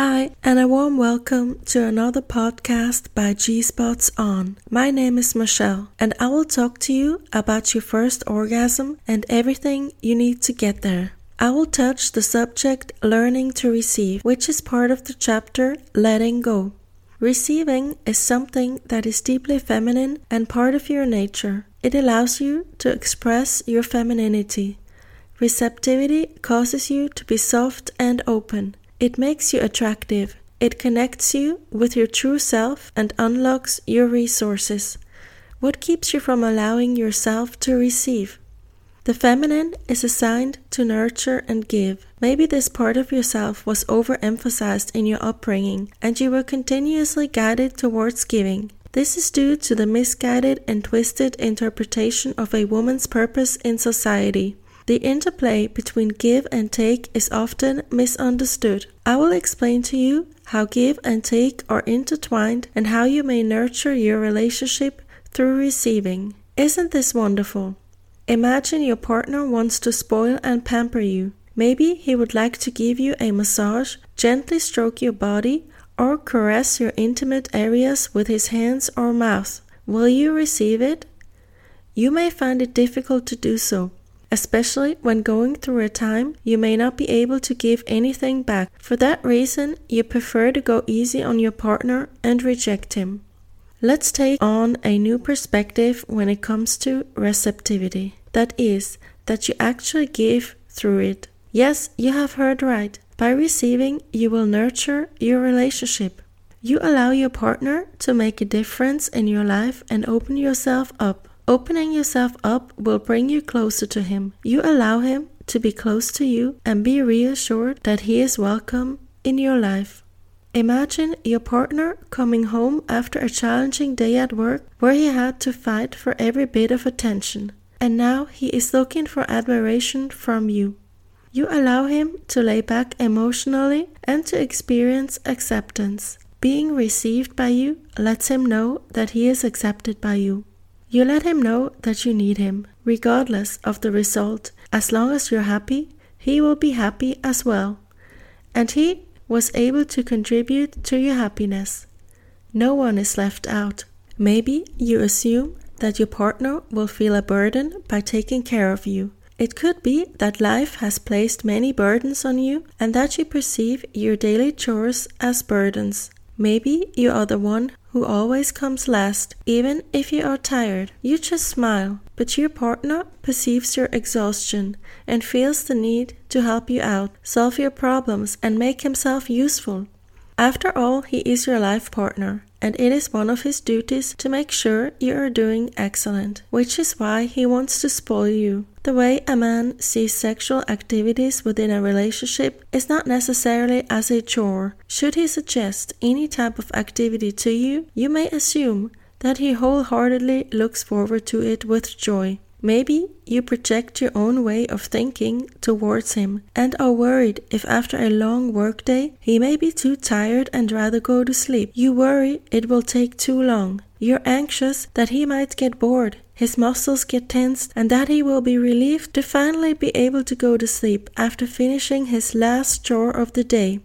Hi, and a warm welcome to another podcast by G Spots On. My name is Michelle, and I will talk to you about your first orgasm and everything you need to get there. I will touch the subject learning to receive, which is part of the chapter letting go. Receiving is something that is deeply feminine and part of your nature. It allows you to express your femininity. Receptivity causes you to be soft and open. It makes you attractive. It connects you with your true self and unlocks your resources. What keeps you from allowing yourself to receive? The feminine is assigned to nurture and give. Maybe this part of yourself was overemphasized in your upbringing and you were continuously guided towards giving. This is due to the misguided and twisted interpretation of a woman's purpose in society. The interplay between give and take is often misunderstood. I will explain to you how give and take are intertwined and how you may nurture your relationship through receiving. Isn't this wonderful? Imagine your partner wants to spoil and pamper you. Maybe he would like to give you a massage, gently stroke your body, or caress your intimate areas with his hands or mouth. Will you receive it? You may find it difficult to do so, especially when going through a time you may not be able to give anything back. For that reason, you prefer to go easy on your partner and reject him. Let's take on a new perspective when it comes to receptivity. That is, that you actually give through it. Yes, you have heard right. By receiving, you will nurture your relationship. You allow your partner to make a difference in your life and open yourself up. Opening yourself up will bring you closer to Him. You allow Him to be close to you and be reassured that He is welcome in your life. Imagine your partner coming home after a challenging day at work where he had to fight for every bit of attention, and now he is looking for admiration from you. You allow him to lay back emotionally and to experience acceptance. Being received by you lets him know that he is accepted by you. You let him know that you need him, regardless of the result. As long as you're happy, he will be happy as well. And he was able to contribute to your happiness. No one is left out. Maybe you assume that your partner will feel a burden by taking care of you. It could be that life has placed many burdens on you and that you perceive your daily chores as burdens. Maybe you are the one who always comes last, even if you are tired. You just smile, but your partner perceives your exhaustion and feels the need to help you out, solve your problems, and make himself useful. After all, he is your life partner, and it is one of his duties to make sure you are doing excellent, which is why he wants to spoil you. The way a man sees sexual activities within a relationship is not necessarily as a chore. Should he suggest any type of activity to you, you may assume that he wholeheartedly looks forward to it with joy. Maybe you project your own way of thinking towards him and are worried if after a long workday he may be too tired and rather go to sleep. You worry it will take too long. You're anxious that he might get bored, his muscles get tensed, and that he will be relieved to finally be able to go to sleep after finishing his last chore of the day.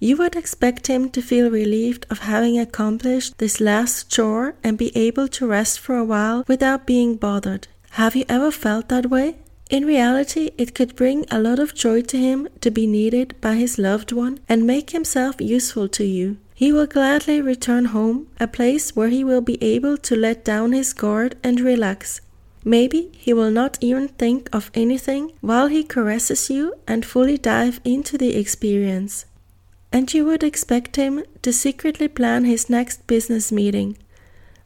You would expect him to feel relieved of having accomplished this last chore and be able to rest for a while without being bothered. Have you ever felt that way? In reality, it could bring a lot of joy to him to be needed by his loved one and make himself useful to you. He will gladly return home, a place where he will be able to let down his guard and relax. Maybe he will not even think of anything while he caresses you and fully dive into the experience. And you would expect him to secretly plan his next business meeting,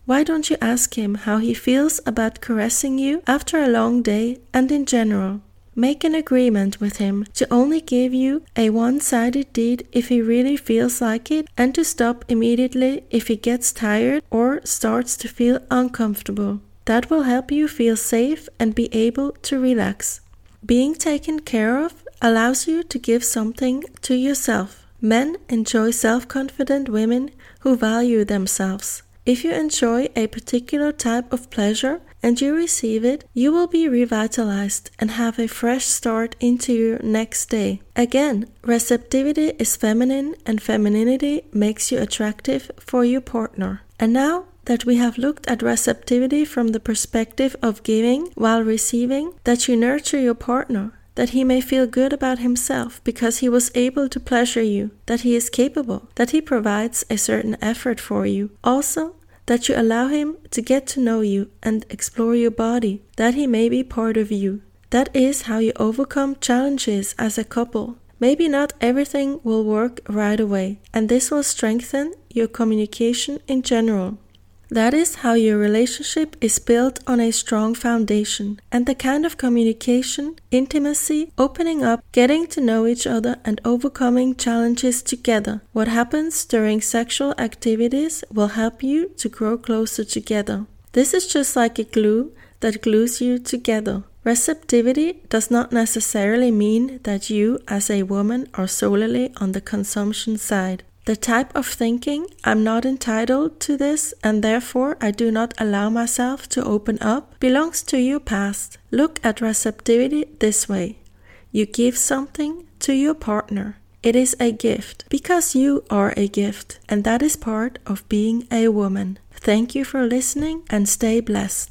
why don't you ask him how he feels about caressing you after a long day and in general? Make an agreement with him to only give you a one sided deed if he really feels like it and to stop immediately if he gets tired or starts to feel uncomfortable. That will help you feel safe and be able to relax. Being taken care of allows you to give something to yourself. Men enjoy self confident women who value themselves. If you enjoy a particular type of pleasure and you receive it, you will be revitalized and have a fresh start into your next day. Again, receptivity is feminine and femininity makes you attractive for your partner. And now that we have looked at receptivity from the perspective of giving while receiving, that you nurture your partner, that he may feel good about himself because he was able to pleasure you, that he is capable, that he provides a certain effort for you. Also, that you allow him to get to know you and explore your body, that he may be part of you. That is how you overcome challenges as a couple. Maybe not everything will work right away, and this will strengthen your communication in general. That is how your relationship is built on a strong foundation, and the kind of communication, intimacy, opening up, getting to know each other, and overcoming challenges together. What happens during sexual activities will help you to grow closer together. This is just like a glue that glues you together. Receptivity does not necessarily mean that you, as a woman, are solely on the consumption side. The type of thinking, I'm not entitled to this and therefore I do not allow myself to open up, belongs to your past. Look at receptivity this way you give something to your partner. It is a gift because you are a gift, and that is part of being a woman. Thank you for listening and stay blessed.